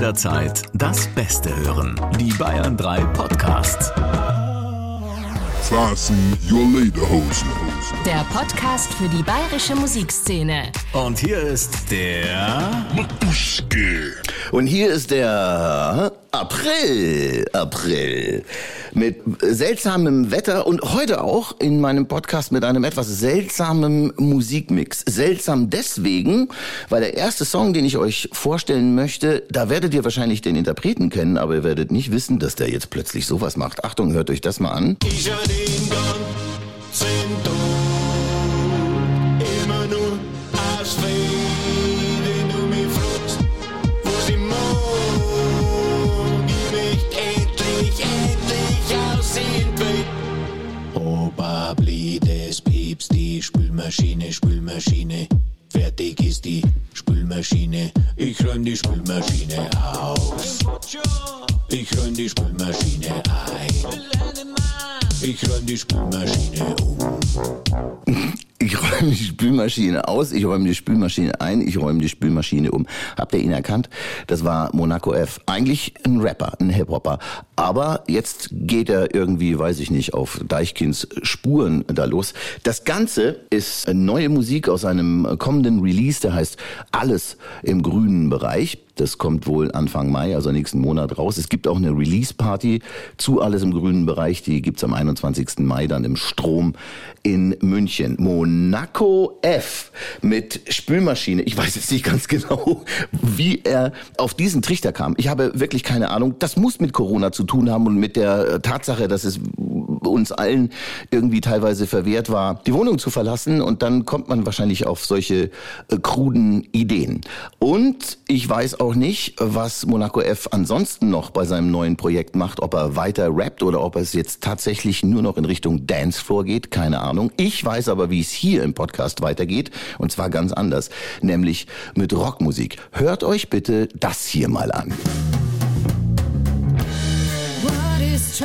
jederzeit das Beste hören. Die Bayern 3 Podcasts. Fasten your Lederhosen. Der Podcast für die bayerische Musikszene. Und hier ist der Matuschke. Und hier ist der April, April. Mit seltsamem Wetter und heute auch in meinem Podcast mit einem etwas seltsamen Musikmix. Seltsam deswegen, weil der erste Song, den ich euch vorstellen möchte, da werdet ihr wahrscheinlich den Interpreten kennen, aber ihr werdet nicht wissen, dass der jetzt plötzlich sowas macht. Achtung, hört euch das mal an. Immer nur Spülmaschine, Spülmaschine. Fertig ist die Spülmaschine. Ich räum die Spülmaschine aus. Ich räum die Spülmaschine Spülmaschine aus, ich räume die Spülmaschine ein, ich räume die Spülmaschine um. Habt ihr ihn erkannt? Das war Monaco F. Eigentlich ein Rapper, ein Hip-Hopper. Aber jetzt geht er irgendwie, weiß ich nicht, auf Deichkinds Spuren da los. Das Ganze ist neue Musik aus einem kommenden Release, der heißt Alles im grünen Bereich. Das kommt wohl Anfang Mai, also nächsten Monat raus. Es gibt auch eine Release-Party zu Alles im grünen Bereich. Die gibt's am 21. Mai dann im Strom in München. Monaco F mit Spülmaschine. Ich weiß jetzt nicht ganz genau, wie er auf diesen Trichter kam. Ich habe wirklich keine Ahnung. Das muss mit Corona zu tun haben und mit der Tatsache, dass es uns allen irgendwie teilweise verwehrt war, die Wohnung zu verlassen. Und dann kommt man wahrscheinlich auf solche äh, kruden Ideen. Und ich weiß auch nicht, was Monaco F ansonsten noch bei seinem neuen Projekt macht, ob er weiter rappt oder ob es jetzt tatsächlich nur noch in Richtung Dance vorgeht, keine Ahnung. Ich weiß aber, wie es hier im Podcast weitergeht und zwar ganz anders, nämlich mit Rockmusik. Hört euch bitte das hier mal an. What is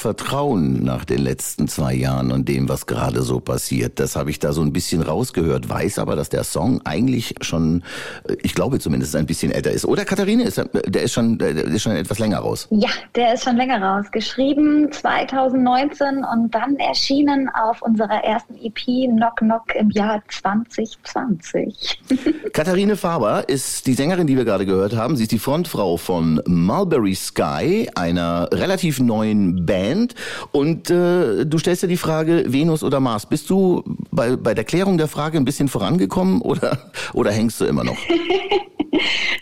vertrauen nach den letzten zwei Jahren und dem, was gerade so passiert? Das habe ich da so ein bisschen rausgehört, weiß aber, dass der Song eigentlich schon, äh, ich glaube zumindest, ein bisschen älter ist. Oder Katharine, ist, er- der, ist schon, der ist schon etwas länger raus. Ja, der ist schon länger raus. Geschrieben 2019 und dann erschienen auf unserer ersten EP Knock Knock im Jahr 2020. Katharine Faber ist die Sängerin, die wir gerade gehört haben. Sie ist die Frontfrau von Mulberry Sky, einer relativ neuen Band. Und äh, du stellst dir die Frage, Venus oder Mars. Bist du bei, bei der Klärung der Frage ein bisschen vorangekommen oder, oder hängst du immer noch?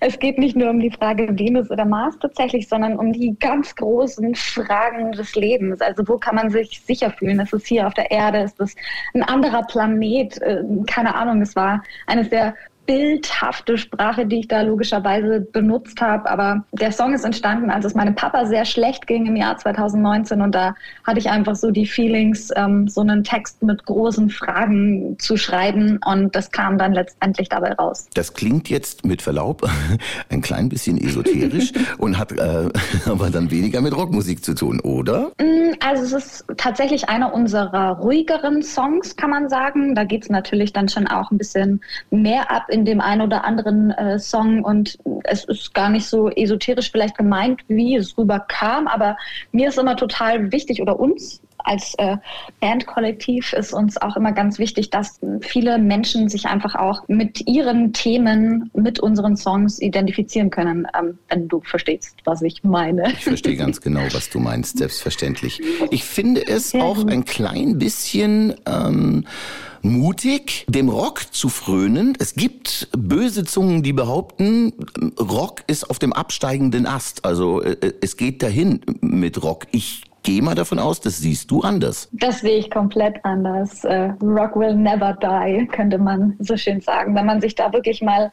Es geht nicht nur um die Frage Venus oder Mars tatsächlich, sondern um die ganz großen Fragen des Lebens. Also wo kann man sich sicher fühlen? Ist es hier auf der Erde? Ist es ein anderer Planet? Äh, Keine Ahnung. Es war eines der bildhafte Sprache, die ich da logischerweise benutzt habe. Aber der Song ist entstanden, als es meinem Papa sehr schlecht ging im Jahr 2019. Und da hatte ich einfach so die Feelings, ähm, so einen Text mit großen Fragen zu schreiben. Und das kam dann letztendlich dabei raus. Das klingt jetzt mit Verlaub ein klein bisschen esoterisch und hat äh, aber dann weniger mit Rockmusik zu tun, oder? Mm, Also es ist tatsächlich einer unserer ruhigeren Songs, kann man sagen. Da geht es natürlich dann schon auch ein bisschen mehr ab in dem einen oder anderen äh, Song und es ist gar nicht so esoterisch vielleicht gemeint, wie es rüberkam, aber mir ist immer total wichtig oder uns als äh, Bandkollektiv ist uns auch immer ganz wichtig, dass viele Menschen sich einfach auch mit ihren Themen, mit unseren Songs identifizieren können, ähm, wenn du verstehst, was ich meine. Ich verstehe ganz genau, was du meinst, selbstverständlich. Ich finde es Sehr auch gut. ein klein bisschen ähm, mutig, dem Rock zu frönen. Es gibt böse Zungen, die behaupten, Rock ist auf dem absteigenden Ast. Also äh, es geht dahin mit Rock. Ich gehe mal davon aus, das siehst du anders. Das sehe ich komplett anders. Äh, Rock will never die, könnte man so schön sagen. Wenn man sich da wirklich mal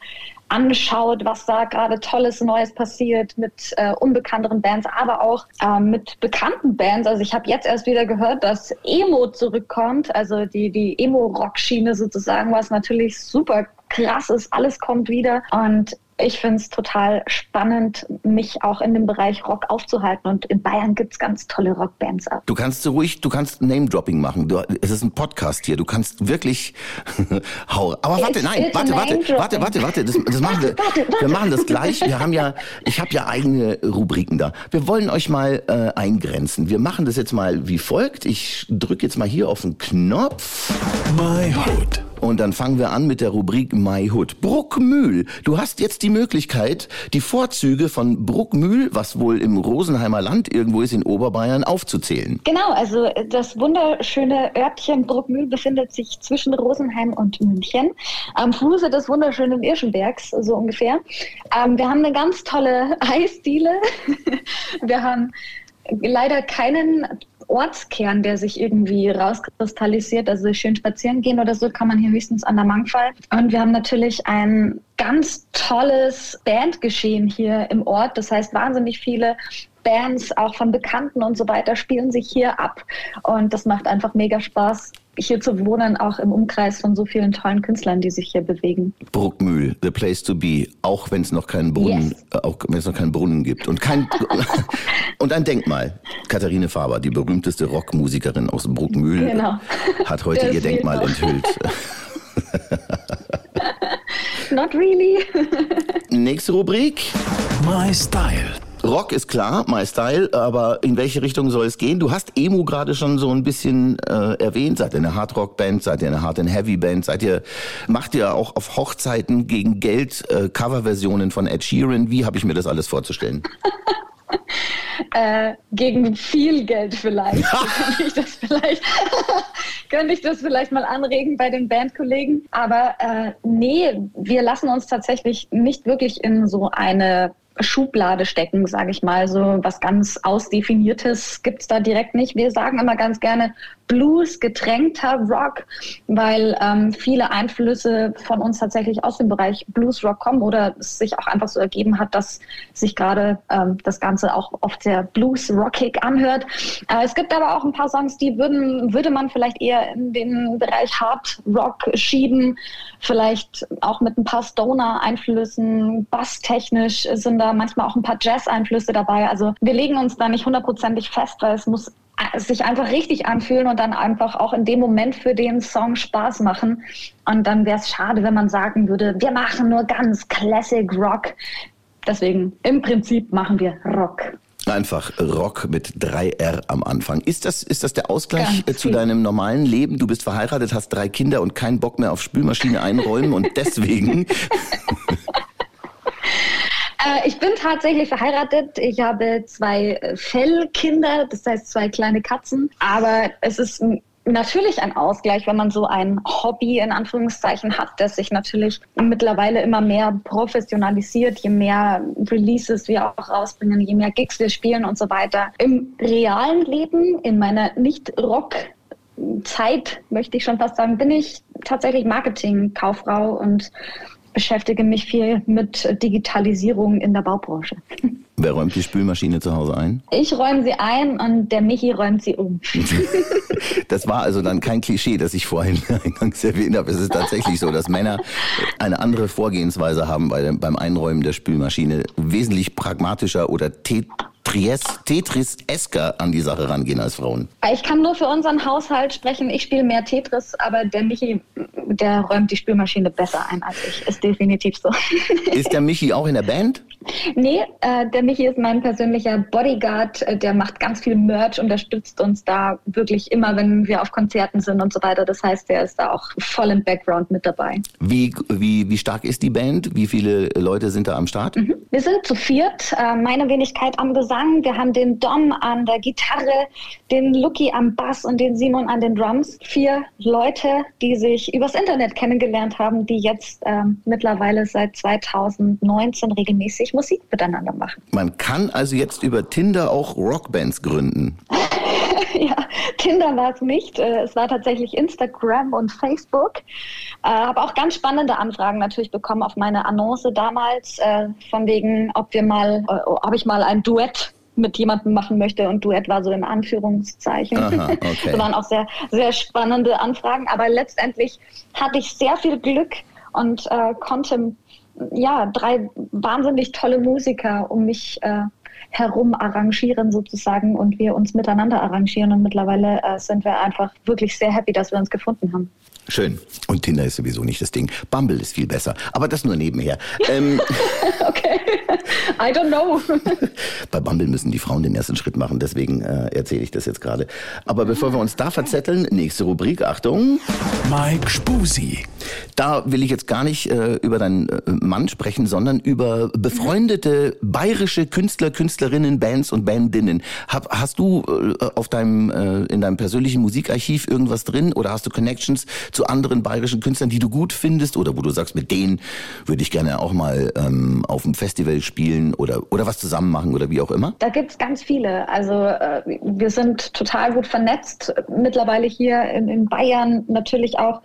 anschaut, was da gerade Tolles Neues passiert mit äh, unbekannteren Bands, aber auch äh, mit bekannten Bands. Also ich habe jetzt erst wieder gehört, dass Emo zurückkommt, also die, die Emo-Rock-Schiene sozusagen, was natürlich super krass ist. Alles kommt wieder und ich finde es total spannend, mich auch in dem Bereich Rock aufzuhalten. Und in Bayern gibt es ganz tolle Rockbands. Du kannst so ruhig, du kannst Name-Dropping machen. Du, es ist ein Podcast hier. Du kannst wirklich hau. Aber warte, It's- nein, warte, warte, warte, warte, warte. Das, das machen wir. Warte, warte, Wir machen das gleich. Wir haben ja, ich habe ja eigene Rubriken da. Wir wollen euch mal äh, eingrenzen. Wir machen das jetzt mal wie folgt. Ich drücke jetzt mal hier auf den Knopf. My Hood. Und dann fangen wir an mit der Rubrik My Hood. Bruckmühl. Du hast jetzt die Möglichkeit, die Vorzüge von Bruckmühl, was wohl im Rosenheimer Land irgendwo ist in Oberbayern, aufzuzählen. Genau, also das wunderschöne Örtchen Bruckmühl befindet sich zwischen Rosenheim und München, am Fuße des wunderschönen Irschenbergs, so ungefähr. Ähm, wir haben eine ganz tolle Eisdiele. wir haben leider keinen Ortskern, der sich irgendwie rauskristallisiert. Also schön spazieren gehen oder so kann man hier höchstens an der Mangfall. Und wir haben natürlich ein ganz tolles Bandgeschehen hier im Ort. Das heißt, wahnsinnig viele Bands, auch von Bekannten und so weiter, spielen sich hier ab. Und das macht einfach mega Spaß, hier zu wohnen, auch im Umkreis von so vielen tollen Künstlern, die sich hier bewegen. Bruckmühl, the place to be, auch wenn es noch keinen Brunnen, Yes. äh, auch wenn es noch keinen Brunnen gibt und kein und ein Denkmal. Katharine Faber, die berühmteste Rockmusikerin aus Bruckmühl, Genau. hat heute ihr Denkmal noch. enthüllt. Not really. Nächste Rubrik. My Style. Rock ist klar, my style, aber in welche Richtung soll es gehen? Du hast Emu gerade schon so ein bisschen äh, erwähnt. Seid ihr eine Hardrock-Band? Seid ihr eine Hard and Heavy Band? Seid ihr macht ihr auch auf Hochzeiten gegen Geld äh, Coverversionen von Ed Sheeran? Wie habe ich mir das alles vorzustellen? äh, gegen viel Geld vielleicht. könnte ich das vielleicht, könnte ich das vielleicht mal anregen bei den Bandkollegen. Aber äh, nee, wir lassen uns tatsächlich nicht wirklich in so eine Schublade stecken, sage ich mal. So was ganz Ausdefiniertes gibt's da direkt nicht. Wir sagen immer ganz gerne Blues, getränkter Rock, weil ähm, viele Einflüsse von uns tatsächlich aus dem Bereich Blues Rock kommen oder es sich auch einfach so ergeben hat, dass sich gerade ähm, das Ganze auch oft sehr Blues Rockig anhört. Äh, es gibt aber auch ein paar Songs, die würden, würde man vielleicht eher in den Bereich Hard Rock schieben, vielleicht auch mit ein paar Stoner-Einflüssen, basstechnisch sind da manchmal auch ein paar Jazz-Einflüsse dabei. Also wir legen uns da nicht hundertprozentig fest, weil es muss sich einfach richtig anfühlen und dann einfach auch in dem Moment für den Song Spaß machen. Und dann wäre es schade, wenn man sagen würde, wir machen nur ganz Classic Rock. Deswegen, im Prinzip machen wir Rock. Einfach Rock mit 3R am Anfang. Ist das, ist das der Ausgleich Ganz äh, zu viel. deinem normalen Leben? Du bist verheiratet, hast drei Kinder und keinen Bock mehr auf Spülmaschine einräumen und deswegen Äh, ich bin tatsächlich verheiratet. Ich habe zwei äh, Fellkinder, das heißt zwei kleine Katzen. Aber es ist natürlich ein Ausgleich, wenn man so ein Hobby in Anführungszeichen hat, das sich natürlich mittlerweile immer mehr professionalisiert, je mehr Releases wir auch rausbringen, je mehr Gigs wir spielen und so weiter. Im realen Leben, in meiner Nicht-Rock- Zeit, möchte ich schon fast sagen, bin ich tatsächlich Marketing-Kauffrau und beschäftige mich viel mit Digitalisierung in der Baubranche. wer räumt die Spülmaschine zu Hause ein? Ich räume sie ein und der Michi räumt sie um. Das war also dann kein Klischee, das ich vorhin eingangs erwähnt habe. Es ist tatsächlich so, dass Männer eine andere Vorgehensweise haben bei dem, beim Einräumen der Spülmaschine, wesentlich pragmatischer oder Tetris, Tetris-esker an die Sache rangehen als Frauen. Ich kann nur für unseren Haushalt sprechen. Ich spiele mehr Tetris, aber der Michi der räumt die Spülmaschine besser ein als ich. Ist definitiv so. Ist der Michi auch in der Band? Nee, äh, der Michi ist mein persönlicher Bodyguard. Äh, Der macht ganz viel Merch, unterstützt uns da wirklich immer, wenn wir auf Konzerten sind und so weiter. Das heißt, der ist da auch voll im Background mit dabei. Wie, wie, wie stark ist die Band? Wie viele Leute sind da am Start? Wir sind zu viert. Äh, meine Wenigkeit am Gesang. Wir haben den Dom an der Gitarre, den Lucky am Bass und den Simon an den Drums. Vier Leute, die sich übers Internet kennengelernt haben, die jetzt ähm, mittlerweile seit 2019 regelmäßig Musik miteinander machen. Man kann also jetzt über Tinder auch Rockbands gründen. ja, Tinder war es nicht. Äh, Es war tatsächlich Instagram und Facebook. Äh, Habe auch ganz spannende Anfragen natürlich bekommen auf meine Annonce damals, äh, von wegen, ob wir mal, äh, ob ich mal ein Duett mit jemandem machen möchte und Duett war so in Anführungszeichen. Aha, okay. Das waren auch sehr, sehr spannende Anfragen, aber letztendlich hatte ich sehr viel Glück und äh, konnte ja drei wahnsinnig tolle Musiker um mich äh, herum arrangieren sozusagen und wir uns miteinander arrangieren und mittlerweile äh, sind wir einfach wirklich sehr happy, dass wir uns gefunden haben. Schön. Und Tinder ist sowieso nicht das Ding. Bumble ist viel besser. Aber das nur nebenher. Ähm, Okay, I don't know. bei Bumble müssen die Frauen den ersten Schritt machen. Deswegen äh, erzähle ich das jetzt gerade. Aber bevor wir uns da verzetteln, nächste Rubrik. Achtung. Mike Spusi. Da will ich jetzt gar nicht äh, über deinen äh, Mann sprechen, sondern über befreundete bayerische Künstler, Künstlerinnen, Bands und Bandinnen. Hab, hast du äh, auf deinem äh, in deinem persönlichen Musikarchiv irgendwas drin oder hast du Connections zu anderen bayerischen Künstlern, die du gut findest oder wo du sagst, mit denen würde ich gerne auch mal ähm, auf dem Festival spielen oder oder was zusammen machen oder wie auch immer? Da gibt's ganz viele. Also äh, wir sind total gut vernetzt. Mittlerweile hier in, in Bayern natürlich auch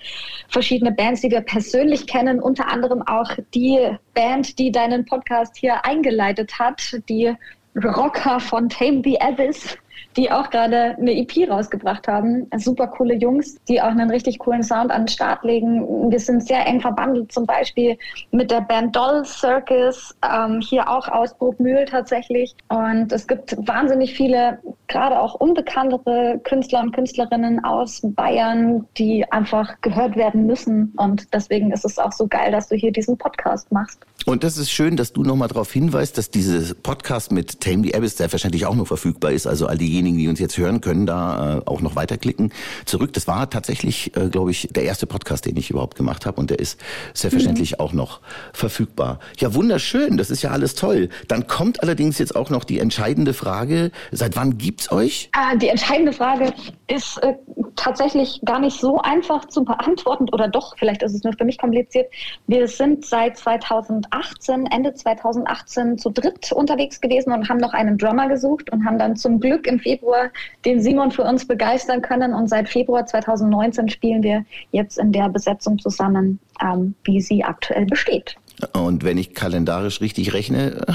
verschiedene Bands, die wir persönlich kennen. Unter anderem auch die Band, die deinen Podcast hier eingeleitet hat, die Rocker von Tame the Abyss die auch gerade eine EP rausgebracht haben. Super coole Jungs, die auch einen richtig coolen Sound an den Start legen. Wir sind sehr eng verbandelt, zum Beispiel mit der Band Doll Circus, ähm, hier auch aus Bruckmühl tatsächlich. Und es gibt wahnsinnig viele, gerade auch unbekanntere Künstler und Künstlerinnen aus Bayern, die einfach gehört werden müssen. Und deswegen ist es auch so geil, dass du hier diesen Podcast machst. Und das ist schön, dass du nochmal darauf hinweist, dass dieses Podcast mit Tame the Abyss selbstverständlich auch noch verfügbar ist. Also all diejenigen, die uns jetzt hören, können da äh, auch noch weiterklicken. Zurück, das war tatsächlich, äh, glaube ich, der erste Podcast, den ich überhaupt gemacht habe. Und der ist selbstverständlich auch noch verfügbar. Ja, wunderschön, das ist ja alles toll. Dann kommt allerdings jetzt auch noch die entscheidende Frage, seit wann gibt's euch? Ah, die entscheidende Frage ist äh, tatsächlich gar nicht so einfach zu beantworten oder doch, vielleicht ist es nur für mich kompliziert. Wir sind seit 2018, Ende 2018 zu dritt unterwegs gewesen und haben noch einen Drummer gesucht und haben dann zum Glück im Februar den Simon für uns begeistern können und seit Februar 2019 spielen wir jetzt in der Besetzung zusammen, ähm, wie sie aktuell besteht. Und wenn ich kalendarisch richtig rechne,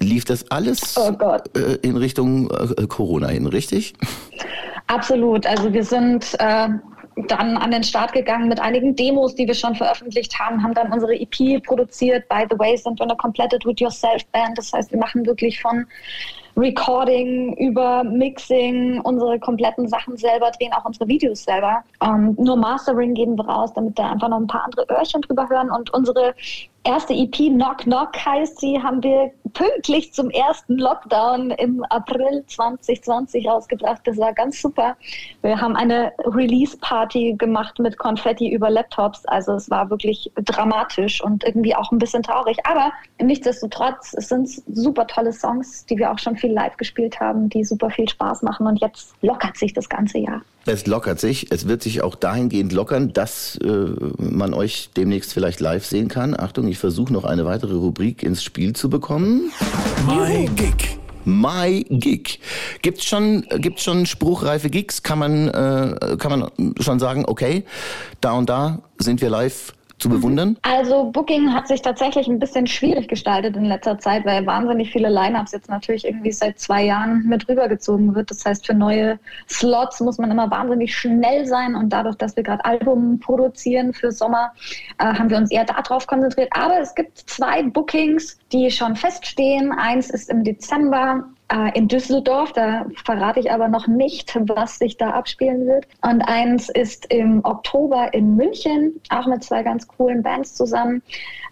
lief das alles Oh äh, in Richtung äh, Corona hin, richtig? Absolut. Also wir sind äh, dann an den Start gegangen mit einigen Demos, die wir schon veröffentlicht haben, haben dann unsere EP produziert. By the way, sind wir eine komplette Do-it-yourself-Band. Das heißt, wir machen wirklich von Recording über Mixing unsere kompletten Sachen selber, drehen auch unsere Videos selber. Ähm, nur Mastering geben wir raus, damit da einfach noch ein paar andere Öhrchen drüber hören. Und unsere erste EP, Knock Knock heißt sie, haben wir pünktlich zum ersten Lockdown im April 2020 rausgebracht. Das war ganz super. Wir haben eine Release-Party gemacht mit Konfetti über Laptops. Also es war wirklich dramatisch und irgendwie auch ein bisschen traurig. Aber nichtsdestotrotz, es sind super tolle Songs, die wir auch schon viel live gespielt haben, die super viel Spaß machen. Und jetzt lockert sich das ganze Jahr. Es lockert sich. Es wird sich auch dahingehend lockern, dass äh, man euch demnächst vielleicht live sehen kann. Achtung, ich versuche noch eine weitere Rubrik ins Spiel zu bekommen. My Gig. My Gig. Gibt's schon, gibt's schon spruchreife Gigs? Kann man, äh, kann man schon sagen, okay, da und da sind wir live zu bewundern? Also Booking hat sich tatsächlich ein bisschen schwierig gestaltet in letzter Zeit, weil wahnsinnig viele Lineups jetzt natürlich irgendwie seit zwei Jahren mit rübergezogen wird. Das heißt, für neue Slots muss man immer wahnsinnig schnell sein und dadurch, dass wir gerade Album produzieren für Sommer, äh, haben wir uns eher darauf konzentriert. Aber es gibt zwei Bookings, die schon feststehen. Eins ist im Dezember in Düsseldorf. Da verrate ich aber noch nicht, was sich da abspielen wird. Und eins ist im Oktober in München, auch mit zwei ganz coolen Bands zusammen.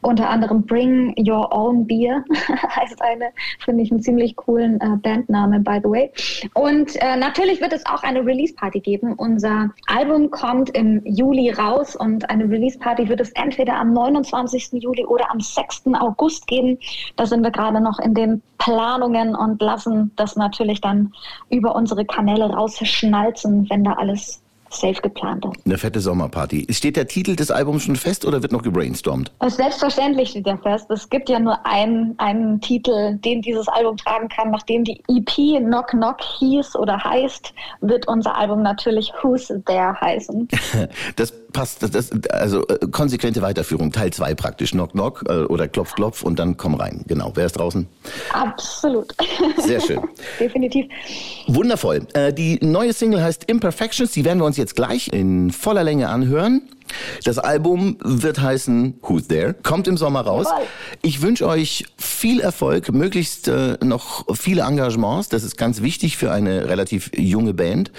Unter anderem Bring Your Own Beer heißt eine, finde ich einen ziemlich coolen äh, Bandname, by the way. Und äh, natürlich wird es auch eine Release-Party geben. Unser Album kommt im Juli raus und eine Release-Party wird es entweder am 29. Juli oder am 6. August geben. Da sind wir gerade noch in den Planungen und lassen das natürlich dann über unsere Kanäle rausschnalzen, wenn da alles safe geplant ist. Eine fette Sommerparty. Steht der Titel des Albums schon fest oder wird noch gebrainstormt? Und selbstverständlich steht ja fest, es gibt ja nur einen, einen Titel, den dieses Album tragen kann. Nachdem die EP Knock Knock hieß oder heißt, wird unser Album natürlich Who's There heißen. Das passt, das, also äh, konsequente Weiterführung, Teil 2 praktisch. Knock Knock äh, oder Klopf Klopf und dann komm rein. Genau, wer ist draußen? Absolut. Sehr schön. Definitiv. Wundervoll. Äh, die neue Single heißt Imperfections. Die werden wir uns jetzt gleich in voller Länge anhören. Das Album wird heißen Who's There, kommt im Sommer raus. Ich wünsche euch viel Erfolg, möglichst äh, noch viele Engagements. Das ist ganz wichtig für eine relativ junge Band.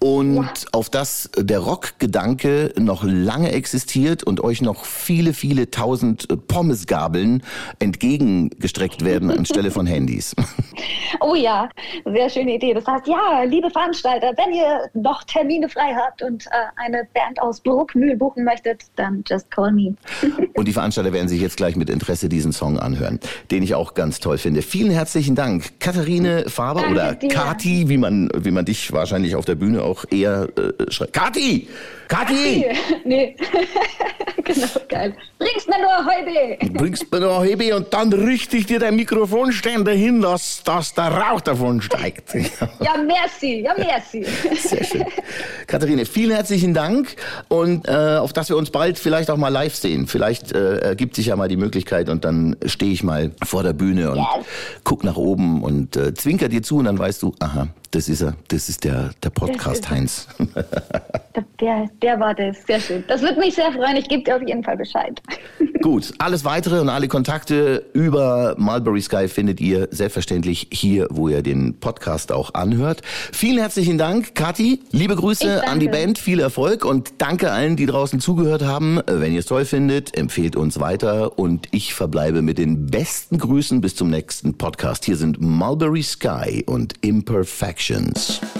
Und auf das der Rockgedanke noch lange existiert und euch noch viele, viele tausend Pommesgabeln entgegengestreckt werden anstelle von Handys. Oh ja, sehr schöne Idee. Das heißt, ja, liebe Veranstalter, wenn ihr noch Termine frei habt und äh, eine Band aus Bruckmühl buchen möchtet, dann just call me. Und die Veranstalter werden sich jetzt gleich mit Interesse diesen Song anhören, den ich auch ganz toll finde. Vielen herzlichen Dank, Katharine Faber Danke oder dir. Kati, wie man, wie man dich wahrscheinlich auf der Bühne auch eher äh, schreibt. Kati! Kati! nee. genau, geil. Bringst mir nur heute. Bringst mir noch Hebe und dann richte ich dir dein Mikrofonständer hin, dass, dass der Rauch davon steigt. Ja, merci, ja, merci. Sehr schön. Katharine, vielen herzlichen Dank und äh, auf dass wir uns bald vielleicht auch mal live sehen. Vielleicht äh, ergibt sich ja mal die Möglichkeit und dann stehe ich mal vor der Bühne und Yes. guck nach oben und äh, zwinker dir zu und dann weißt du, aha, das ist er, das ist der, der Podcast. Heinz. Der, der war das, sehr schön. Das würde mich sehr freuen. Ich gebe dir auf jeden Fall Bescheid. Gut, alles weitere und alle Kontakte über Mulberry Sky findet ihr selbstverständlich hier, wo ihr den Podcast auch anhört. Vielen herzlichen Dank, Kathi. Liebe Grüße an die Band, viel Erfolg und danke allen, die draußen zugehört haben. Wenn ihr es toll findet, empfehlt uns weiter und ich verbleibe mit den besten Grüßen bis zum nächsten Podcast. Hier sind Mulberry Sky und Imperfections. Selections.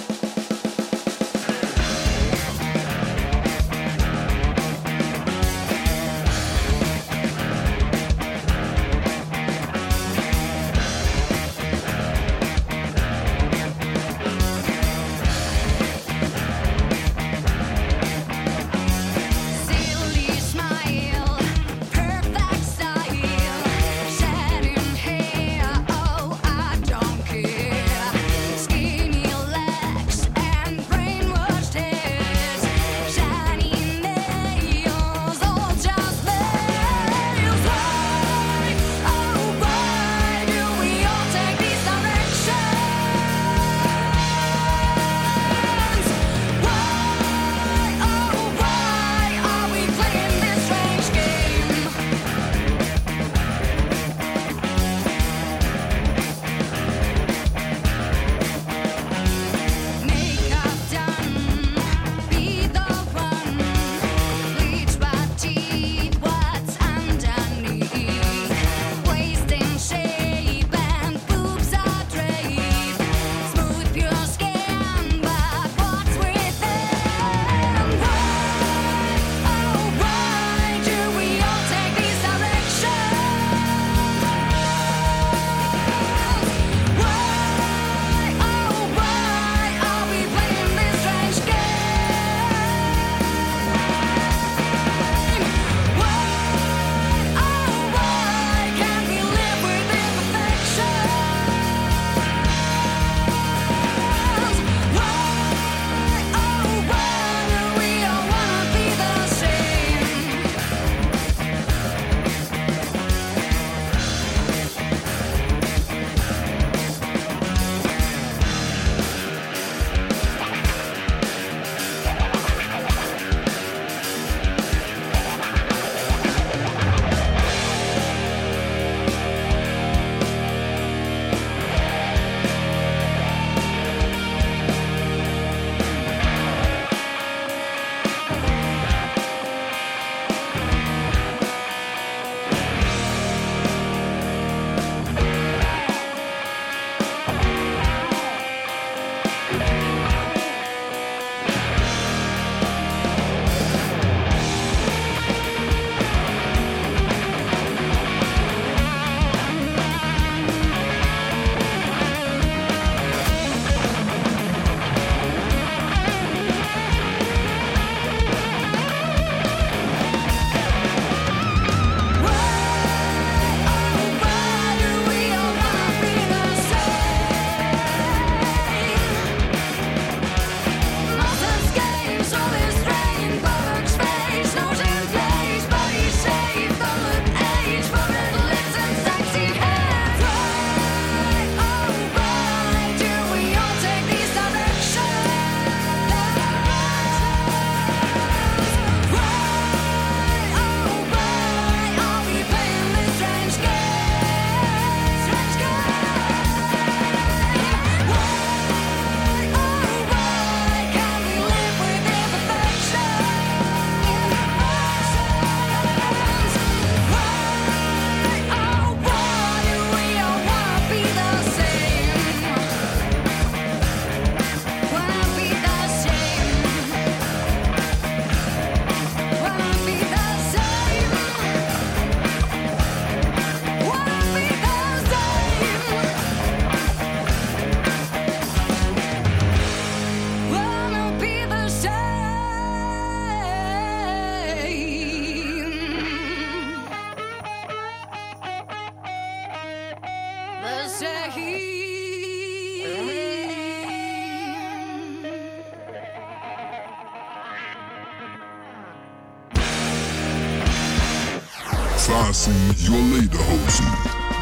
Fasten your lederhosen.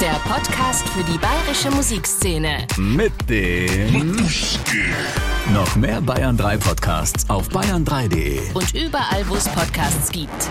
Der Podcast für die bayerische Musikszene. Mit dem noch mehr Bayern 3 Podcasts auf bayern3.de. Und überall, wo es Podcasts gibt.